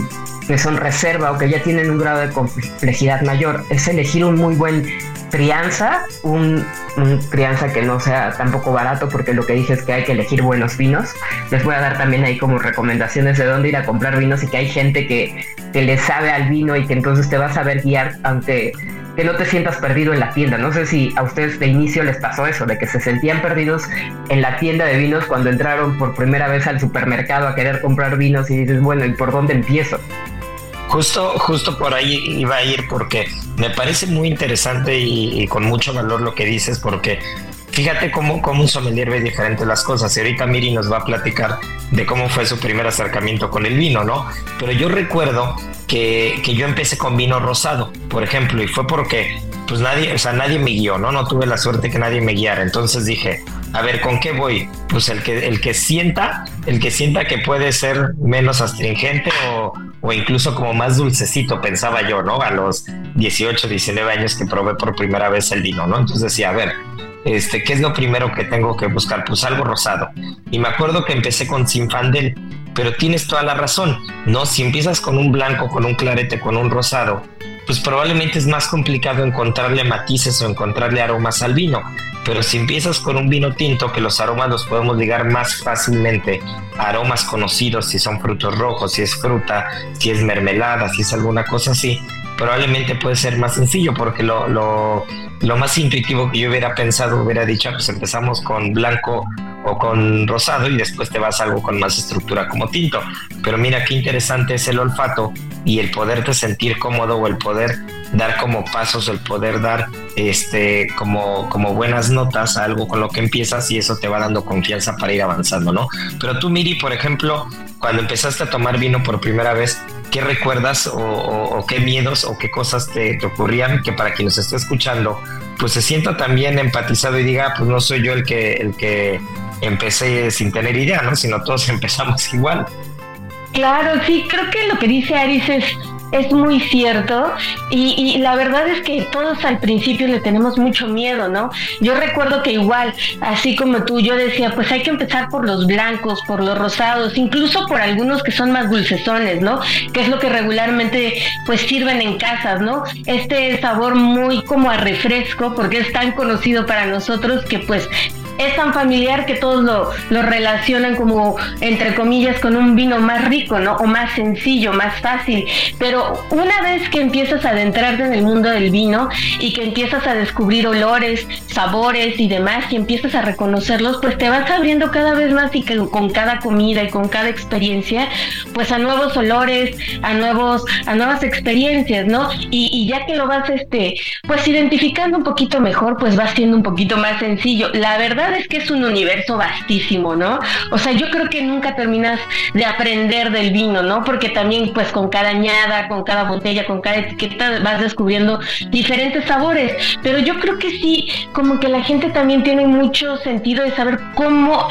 S5: que son reserva o que ya tienen un grado de complejidad mayor, es elegir un muy buen crianza, un, crianza que no sea tampoco barato, porque lo que dije es que hay que elegir buenos vinos. Les voy a dar también ahí como recomendaciones de dónde ir a comprar vinos y que hay gente que, que le sabe al vino y que entonces te va a saber guiar ante que no te sientas perdido en la tienda. No sé si a ustedes de inicio les pasó eso, de que se sentían perdidos en la tienda de vinos cuando entraron por primera vez al supermercado a querer comprar vinos y dices, bueno, ¿y por dónde empiezo?
S1: Justo, justo por ahí iba a ir porque me parece muy interesante y, con mucho valor lo que dices porque fíjate cómo, cómo un sommelier ve diferente las cosas. Y ahorita Miri nos va a platicar de cómo fue su primer acercamiento con el vino, ¿no? Pero yo recuerdo que, que, yo empecé con vino rosado, por ejemplo, y fue porque pues nadie, o sea, nadie me guió, ¿no? No tuve la suerte que nadie me guiara. Entonces dije, A ver, ¿con qué voy? Pues el que, el que sienta, el que sienta que puede ser menos astringente o, o incluso como más dulcecito, pensaba yo, ¿no? A los 18, 19 años que probé por primera vez el vino, ¿no? Entonces decía, a ver, este, ¿qué es lo primero que tengo que buscar? Pues algo rosado. Y me acuerdo que empecé con Sinfandel, pero tienes toda la razón, ¿no? Si empiezas con un blanco, con un clarete, con un rosado, pues probablemente es más complicado encontrarle matices o encontrarle aromas al vino. Pero si empiezas con un vino tinto, que los aromas los podemos ligar más fácilmente a aromas conocidos, si son frutos rojos, si es fruta, si es mermelada, si es alguna cosa así, probablemente puede ser más sencillo porque lo, lo, lo más intuitivo que yo hubiera pensado, hubiera dicho, ah, pues empezamos con blanco o con rosado y después te vas a algo con más estructura como tinto. Pero mira qué interesante es el olfato y el poderte sentir cómodo o el poder dar como pasos, el poder dar este como, como buenas notas a algo con lo que empiezas y eso te va dando confianza para ir avanzando, ¿no? Pero tú, Miri, por ejemplo, cuando empezaste a tomar vino por primera vez, ¿qué recuerdas o, qué miedos o qué cosas te, te, ocurrían que para quien nos esté escuchando, pues se sienta también empatizado y diga, ah, pues no soy yo el que, el que empecé sin tener idea, ¿no? Sino todos empezamos igual.
S2: Claro, sí, creo que lo que dice Aris es, es muy cierto y, la verdad es que todos al principio le tenemos mucho miedo, ¿no? Yo recuerdo que igual, así como tú, yo decía, pues hay que empezar por los blancos, por los rosados, incluso por algunos que son más dulcesones, ¿no? Que es lo que regularmente pues sirven en casas, ¿no? Este sabor muy como a refresco, porque es tan conocido para nosotros que pues es tan familiar que todos lo, lo, relacionan como, entre comillas, con un vino más rico, ¿no? O más sencillo, más fácil. Pero una vez que empiezas a adentrarte en el mundo del vino y que empiezas a descubrir olores, sabores y demás, y empiezas a reconocerlos, pues te vas abriendo cada vez más y que con cada comida y con cada experiencia, pues a nuevos olores, a nuevos, a nuevas experiencias, ¿no? Y, y ya que lo vas, este, pues identificando un poquito mejor, pues va siendo un poquito más sencillo. La verdad es que es un universo vastísimo, ¿no? O sea, yo creo que nunca terminas de aprender del vino, ¿no? Porque también pues con cada añada, con cada botella, con cada etiqueta vas descubriendo diferentes sabores, pero yo creo que sí, como que la gente también tiene mucho sentido de saber cómo,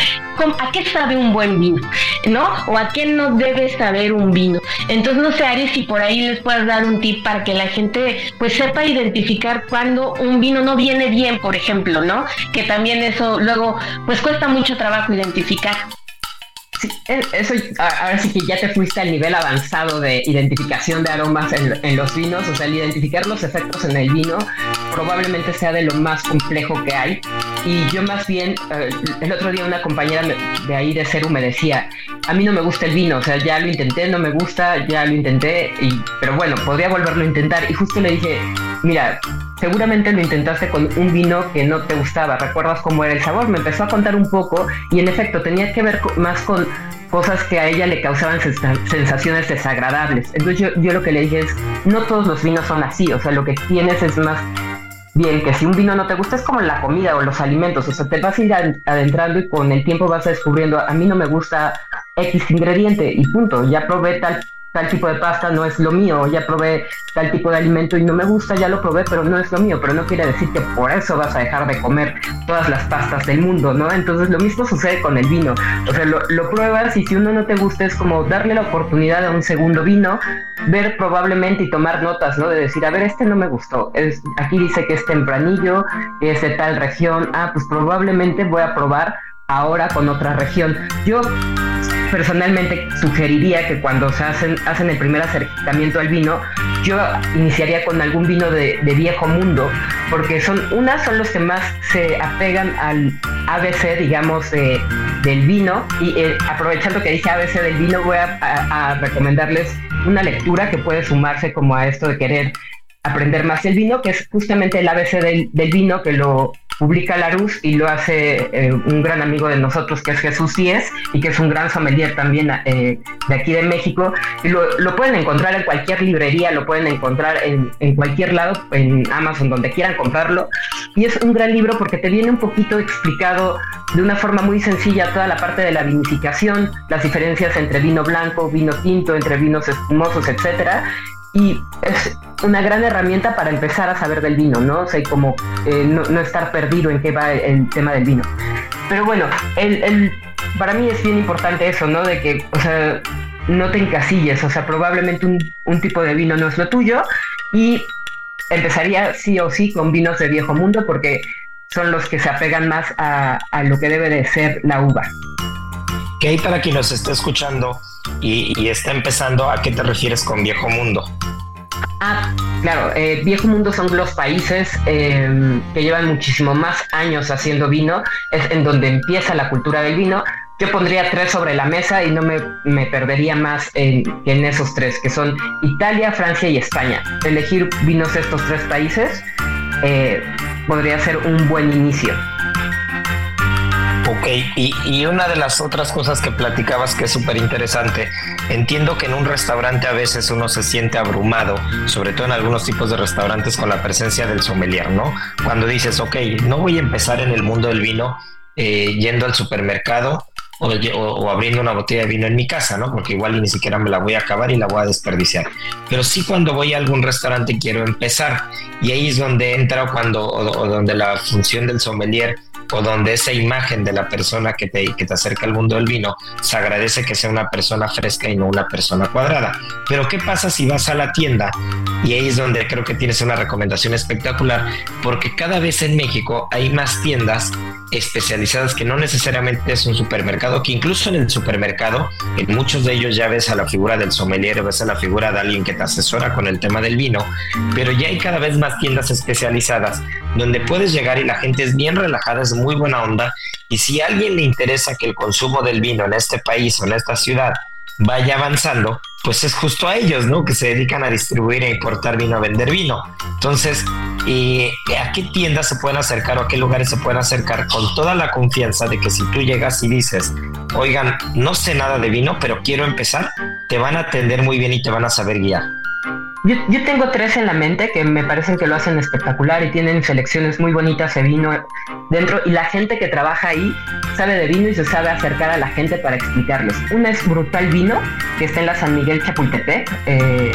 S2: a qué sabe un buen vino, ¿no? O a qué no debe saber un vino. Entonces, no sé, Ari, si por ahí les puedes dar un tip para que la gente pues sepa identificar cuando un vino no viene bien, por ejemplo, ¿no? Que también eso luego pues cuesta mucho trabajo identificar.
S5: E, eso ahora sí que ya te fuiste al nivel avanzado de identificación de aromas en, los vinos, o sea, el identificar los efectos en el vino probablemente sea de lo más complejo que hay. Y yo más bien, eh, el otro día una compañera de ahí de Ceru me decía, a mí no me gusta el vino, o sea, ya lo intenté, no me gusta, ya lo intenté, pero bueno, podría volverlo a intentar. Y justo le dije, mira, seguramente lo intentaste con un vino que no te gustaba, recuerdas cómo era el sabor, me empezó a contar un poco y en efecto tenía que ver más con cosas que a ella le causaban sensaciones desagradables. Entonces yo, lo que le dije es, no todos los vinos son así, o sea, lo que tienes es más bien que si un vino no te gusta es como la comida o los alimentos, o sea, te vas a ir adentrando y con el tiempo vas descubriendo, a mí no me gusta X ingrediente y punto, ya probé tal tal tipo de pasta no es lo mío, ya probé tal tipo de alimento y no me gusta, ya lo probé, pero no es lo mío, pero no quiere decir que por eso vas a dejar de comer todas las pastas del mundo, ¿no? Entonces lo mismo sucede con el vino, o sea, lo, pruebas y si uno no te gusta es como darle la oportunidad a un segundo vino, ver probablemente y tomar notas, ¿no? De decir, a ver, este no me gustó, es, aquí dice que es tempranillo, es de tal región, ah, pues probablemente voy a probar ahora con otra región. Yo personalmente sugeriría que cuando se hacen, hacen el primer acercamiento al vino, yo iniciaría con algún vino de, viejo mundo, porque son unas son los que más se apegan al ABC, digamos, del vino. Y eh, aprovechando que dije ABC del vino, voy a, recomendarles una lectura que puede sumarse como a esto de querer aprender más del vino, que es justamente el ABC del, del vino, que lo publica Larus y lo hace eh, un gran amigo de nosotros que es Jesús Díez y que es un gran sommelier también eh, de aquí de México. Y lo, lo, pueden encontrar en cualquier librería, lo pueden encontrar en, en, cualquier lado, en Amazon, donde quieran comprarlo. Y es un gran libro porque te viene un poquito explicado de una forma muy sencilla toda la parte de la vinificación, las diferencias entre vino blanco, vino tinto, entre vinos espumosos, etcétera y es una gran herramienta para empezar a saber del vino, ¿no? O sea, como eh, no, estar perdido en qué va el, tema del vino. pero bueno, el, para mí es bien importante eso, ¿no? De que, o sea, no te encasilles, o sea, probablemente un, un tipo de vino no es lo tuyo y empezaría sí o sí con vinos de viejo mundo porque son los que se apegan más a, a lo que debe de ser la uva.
S1: Que hay para quien nos está escuchando y, está empezando, ¿a qué te refieres con viejo mundo?
S5: Ah, claro, eh, viejo mundo son los países eh, que llevan muchísimo más años haciendo vino, es en donde empieza la cultura del vino. Yo pondría tres sobre la mesa y no me, me perdería más en, en esos tres, que son Italia, Francia y España. Elegir vinos de estos tres países eh, podría ser un buen inicio.
S1: Ok, y, y, una de las otras cosas que platicabas que es súper interesante, entiendo que en un restaurante a veces uno se siente abrumado, sobre todo en algunos tipos de restaurantes con la presencia del sommelier, ¿no? Cuando dices, ok, no voy a empezar en el mundo del vino eh, yendo al supermercado o, abriendo una botella de vino en mi casa, ¿no? Porque igual ni siquiera me la voy a acabar y la voy a desperdiciar. Pero sí cuando voy a algún restaurante quiero empezar y ahí es donde entra cuando o, o donde la función del sommelier o donde esa imagen de la persona que te, que te acerca al mundo del vino se agradece que sea una persona fresca y no una persona cuadrada. Pero ¿qué pasa si vas a la tienda? Y ahí es donde creo que tienes una recomendación espectacular, porque cada vez en México hay más tiendas especializadas que no necesariamente es un supermercado, que incluso en el supermercado, en muchos de ellos ya ves a la figura del sommelier, ves a la figura de alguien que te asesora con el tema del vino, pero ya hay cada vez más tiendas especializadas donde puedes llegar y la gente es bien relajada, es muy buena onda, y si a alguien le interesa que el consumo del vino en este país o en esta ciudad vaya avanzando, pues es justo a ellos, ¿no? Que se dedican a distribuir e importar vino, a vender vino. Entonces, ¿y ¿a qué tiendas se pueden acercar o a qué lugares se pueden acercar con toda la confianza de que si tú llegas y dices, oigan, no sé nada de vino, pero quiero empezar, te van a atender muy bien y te van a saber guiar?
S5: Yo, yo, tengo tres en la mente que me parecen que lo hacen espectacular y tienen selecciones muy bonitas de vino dentro y la gente que trabaja ahí sabe de vino y se sabe acercar a la gente para explicarles. Una es Brutal Vino, que está en la San Miguel Chapultepec, eh,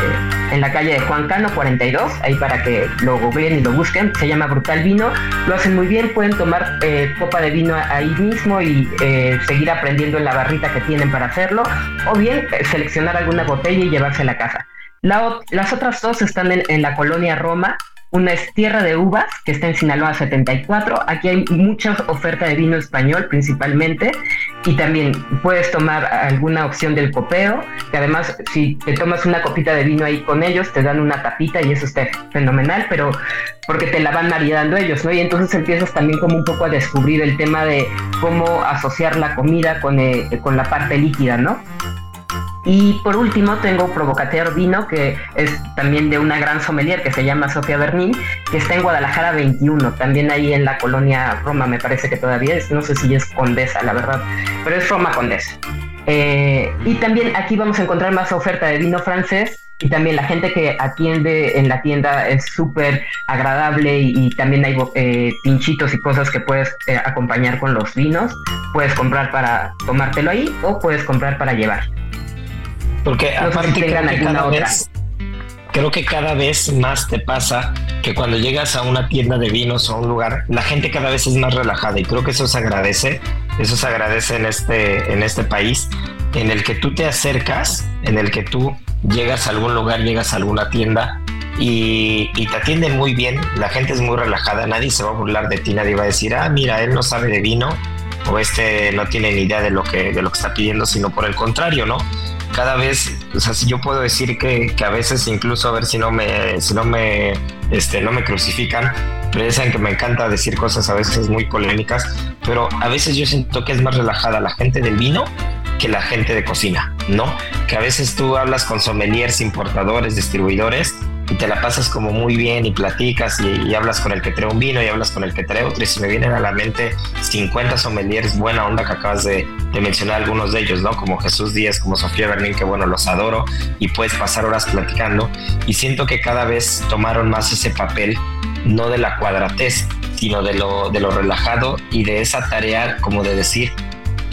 S5: en la calle de Juan Cano 42, ahí para que lo googleen y lo busquen, se llama Brutal Vino, lo hacen muy bien, pueden tomar eh, copa de vino ahí mismo y eh, seguir aprendiendo en la barrita que tienen para hacerlo, o bien seleccionar alguna botella y llevarse a la casa. La, las otras dos están en, en, la colonia Roma. Una es Tierra de Uvas, que está en Sinaloa 74. Aquí hay mucha oferta de vino español principalmente. Y también puedes tomar alguna opción del copeo, que además si te tomas una copita de vino ahí con ellos, te dan una tapita y eso está fenomenal, pero porque te la van maridando ellos, ¿no? Y entonces empiezas también como un poco a descubrir el tema de cómo asociar la comida con, eh, con la parte líquida, ¿no? Y por último tengo Provocateur Vino, que es también de una gran sommelier que se llama Sofía Bernín, que está en Guadalajara 21, también ahí en la colonia Roma, me parece que todavía es, no sé si es Condesa, la verdad, pero es Roma Condesa. Eh, y también aquí vamos a encontrar más oferta de vino francés y también la gente que atiende en la tienda es súper agradable y, también hay eh, pinchitos y cosas que puedes eh, acompañar con los vinos. Puedes comprar para tomártelo ahí o puedes comprar para llevar.
S1: Porque no aparte si creo que cada vez, creo que cada vez más te pasa que cuando llegas a una tienda de vinos o a un lugar, la gente cada vez es más relajada y creo que eso se agradece, eso se agradece en este, en este país, en el que tú te acercas, en el que tú llegas a algún lugar, llegas a alguna tienda y, y, te atienden muy bien, la gente es muy relajada, nadie se va a burlar de ti, nadie va a decir, ah, mira, él no sabe de vino o este no tiene ni idea de lo que, de lo que está pidiendo, sino por el contrario, ¿no? Cada vez, o sea, yo puedo decir que, que, a veces incluso a ver si no me, si no me, este, no me crucifican, pero ya saben que me encanta decir cosas a veces muy polémicas, pero a veces yo siento que es más relajada la gente del vino que la gente de cocina, ¿no? Que a veces tú hablas con sommeliers, importadores, distribuidores y te la pasas como muy bien y platicas y, hablas con el que trae un vino y hablas con el que trae otro y si me vienen a la mente 50 sommeliers buena onda que acabas de, de, mencionar algunos de ellos, ¿no? Como Jesús Díaz, como Sofía Berlín, que bueno, los adoro y puedes pasar horas platicando y siento que cada vez tomaron más ese papel no de la cuadratez, sino de lo, de lo relajado y de esa tarea como de decir,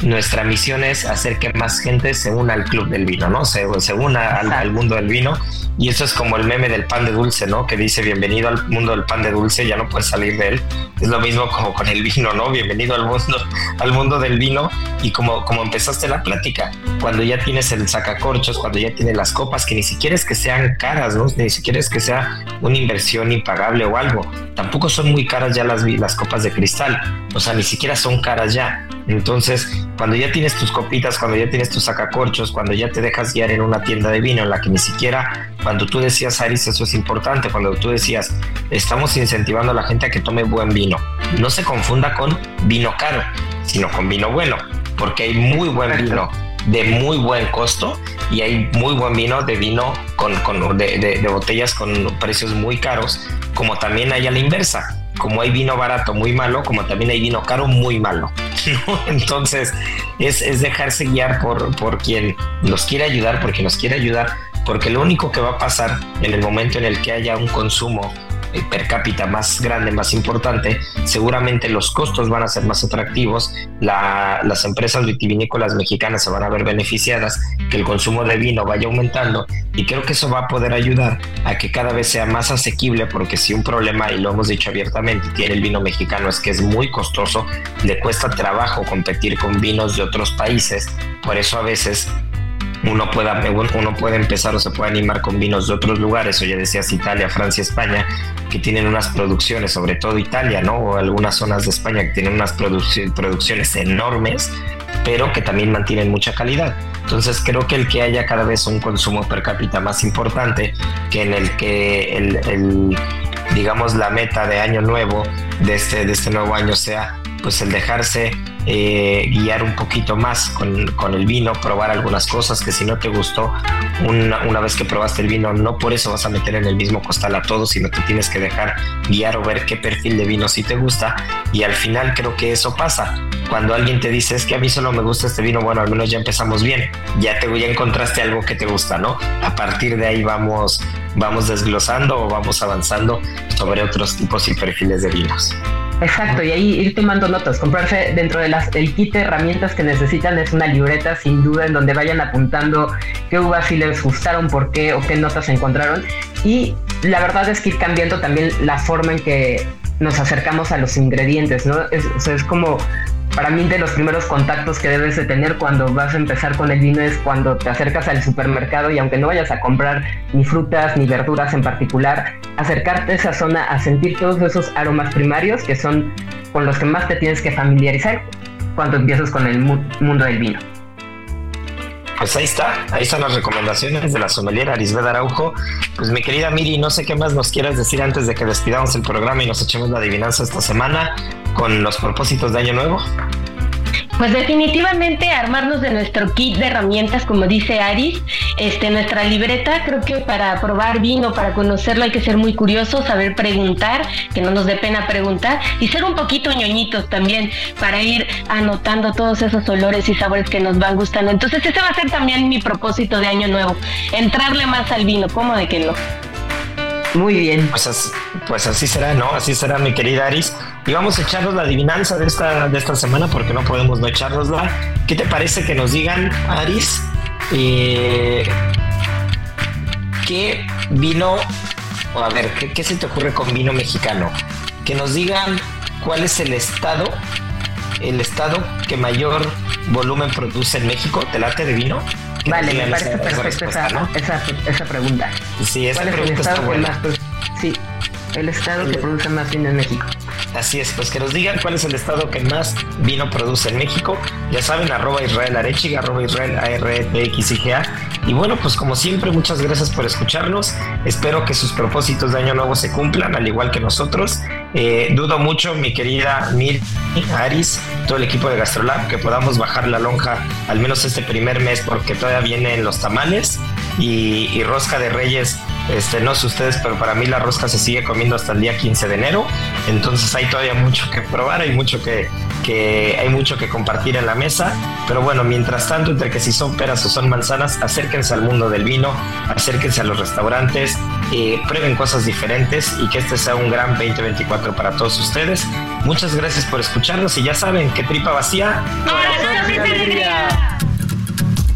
S1: nuestra misión es hacer que más gente se una al club del vino, ¿no? Se, se una al, mundo del vino. Y eso es como el meme del pan de dulce, ¿no? Que dice bienvenido al mundo del pan de dulce, ya no puedes salir de él. Es lo mismo como con el vino, ¿no? Bienvenido al mundo, al mundo del vino. Y como, como empezaste la plática, cuando ya tienes el sacacorchos, cuando ya tienes las copas, que ni siquiera es que sean caras, ¿no? Ni siquiera es que sea una inversión impagable o algo. Tampoco son muy caras ya las, las copas de cristal. O sea, ni siquiera son caras ya. Entonces, cuando ya tienes tus copitas, cuando ya tienes tus sacacorchos, cuando ya te dejas guiar en una tienda de vino en la que ni siquiera, cuando tú decías, Aris, eso es importante, cuando tú decías, estamos incentivando a la gente a que tome buen vino, no se confunda con vino caro, sino con vino bueno, porque hay muy buen vino de muy buen costo y hay muy buen vino de vino con, con de, de botellas con precios muy caros, como también hay a la inversa como hay vino barato muy malo, como también hay vino caro muy malo. Entonces, es, dejarse guiar por, por quien nos quiere ayudar, por quien nos quiere ayudar, porque lo único que va a pasar en el momento en el que haya un consumo per cápita más grande, más importante, seguramente los costos van a ser más atractivos, las empresas vitivinícolas mexicanas se van a ver beneficiadas, que el consumo de vino vaya aumentando y creo que eso va a poder ayudar a que cada vez sea más asequible porque si un problema, y lo hemos dicho abiertamente, tiene el vino mexicano es que es muy costoso, le cuesta trabajo competir con vinos de otros países, por eso a veces uno pueda uno puede empezar o se puede animar con vinos de otros lugares, o ya decías Italia, Francia, España, que tienen unas producciones, sobre todo Italia, ¿no? O algunas zonas de España que tienen unas producciones enormes, pero que también mantienen mucha calidad. Entonces creo que el que haya cada vez un consumo per cápita más importante, que en el que el, digamos la meta de año nuevo de este, de este nuevo año sea pues el dejarse eh, guiar un poquito más con, con, el vino, probar algunas cosas que si no te gustó una, una, vez que probaste el vino, no por eso vas a meter en el mismo costal a todos, sino que tienes que dejar guiar o ver qué perfil de vino sí te gusta y al final creo que eso pasa. Cuando alguien te dice es que a mí solo me gusta este vino, bueno, al menos ya empezamos bien, ya te ya encontraste algo que te gusta, ¿no? A partir de ahí vamos, vamos desglosando o vamos avanzando sobre otros tipos y perfiles de vinos.
S5: Exacto, y ahí ir tomando notas, comprarse dentro del kit de herramientas que necesitan es una libreta sin duda en donde vayan apuntando qué uvas si les gustaron, por qué o qué notas encontraron. Y la verdad es que ir cambiando también la forma en que nos acercamos a los ingredientes, ¿no? Es, es como para mí de los primeros contactos que debes de tener cuando vas a empezar con el vino es cuando te acercas al supermercado y aunque no vayas a comprar ni frutas ni verduras en particular, acercarte a esa zona a sentir todos esos aromas primarios que son con los que más te tienes que familiarizar cuando empiezas con el mundo del vino.
S1: Pues ahí está, ahí están las recomendaciones de la sommelier Arisbeth Araujo. Pues mi querida Miri, no sé qué más nos quieras decir antes de que despidamos el programa y nos echemos la adivinanza esta semana con los propósitos de Año Nuevo.
S2: Pues definitivamente armarnos de nuestro kit de herramientas, como dice Aris, este, nuestra libreta, creo que para probar vino, para conocerlo hay que ser muy curioso, saber preguntar, que no nos dé pena preguntar, y ser un poquito ñoñitos también, para ir anotando todos esos olores y sabores que nos van gustando. Entonces ese va a ser también mi propósito de año nuevo, entrarle más al vino, ¿cómo de que no?
S5: Muy bien.
S1: Pues así, pues así será, ¿no? Así será, mi querida Aris. Y vamos a echarnos la adivinanza de esta, de esta semana porque no podemos no echárnosla. ¿Qué te parece que nos digan, Aris? Eh, ¿Qué vino, a ver, ¿qué, ¿qué se te ocurre con vino mexicano? Que nos digan cuál es el estado, el estado que mayor volumen produce en México. ¿Te late de vino?
S5: Vale, me parece perfecto esa, esa, esa, pregunta.
S1: Sí, esa ¿Cuál es el
S5: estado que más, sí, el estado que produce más vino en México.
S1: Así es, pues que nos digan cuál es el estado que más vino produce en México. Ya saben, arroba Israel Arechiga, arroba Israel A-R-E-T-X-I-G-A. Y bueno, pues como siempre, muchas gracias por escucharnos. Espero que sus propósitos de año nuevo se cumplan, al igual que nosotros. Eh, dudo mucho, mi querida Mir, Aris, todo el equipo de Gastrolab, que podamos bajar la lonja al menos este primer mes, porque todavía vienen los tamales y, y rosca de reyes este, no sé ustedes, pero para mí la rosca se sigue comiendo hasta el día 15 de enero. Entonces hay todavía mucho que probar, hay mucho que, que, hay mucho que compartir en la mesa. Pero bueno, mientras tanto, entre que si son peras o son manzanas, acérquense al mundo del vino, acérquense a los restaurantes, eh, prueben cosas diferentes y que este sea un gran 2024 para todos ustedes. Muchas gracias por escucharnos y ya saben que tripa vacía.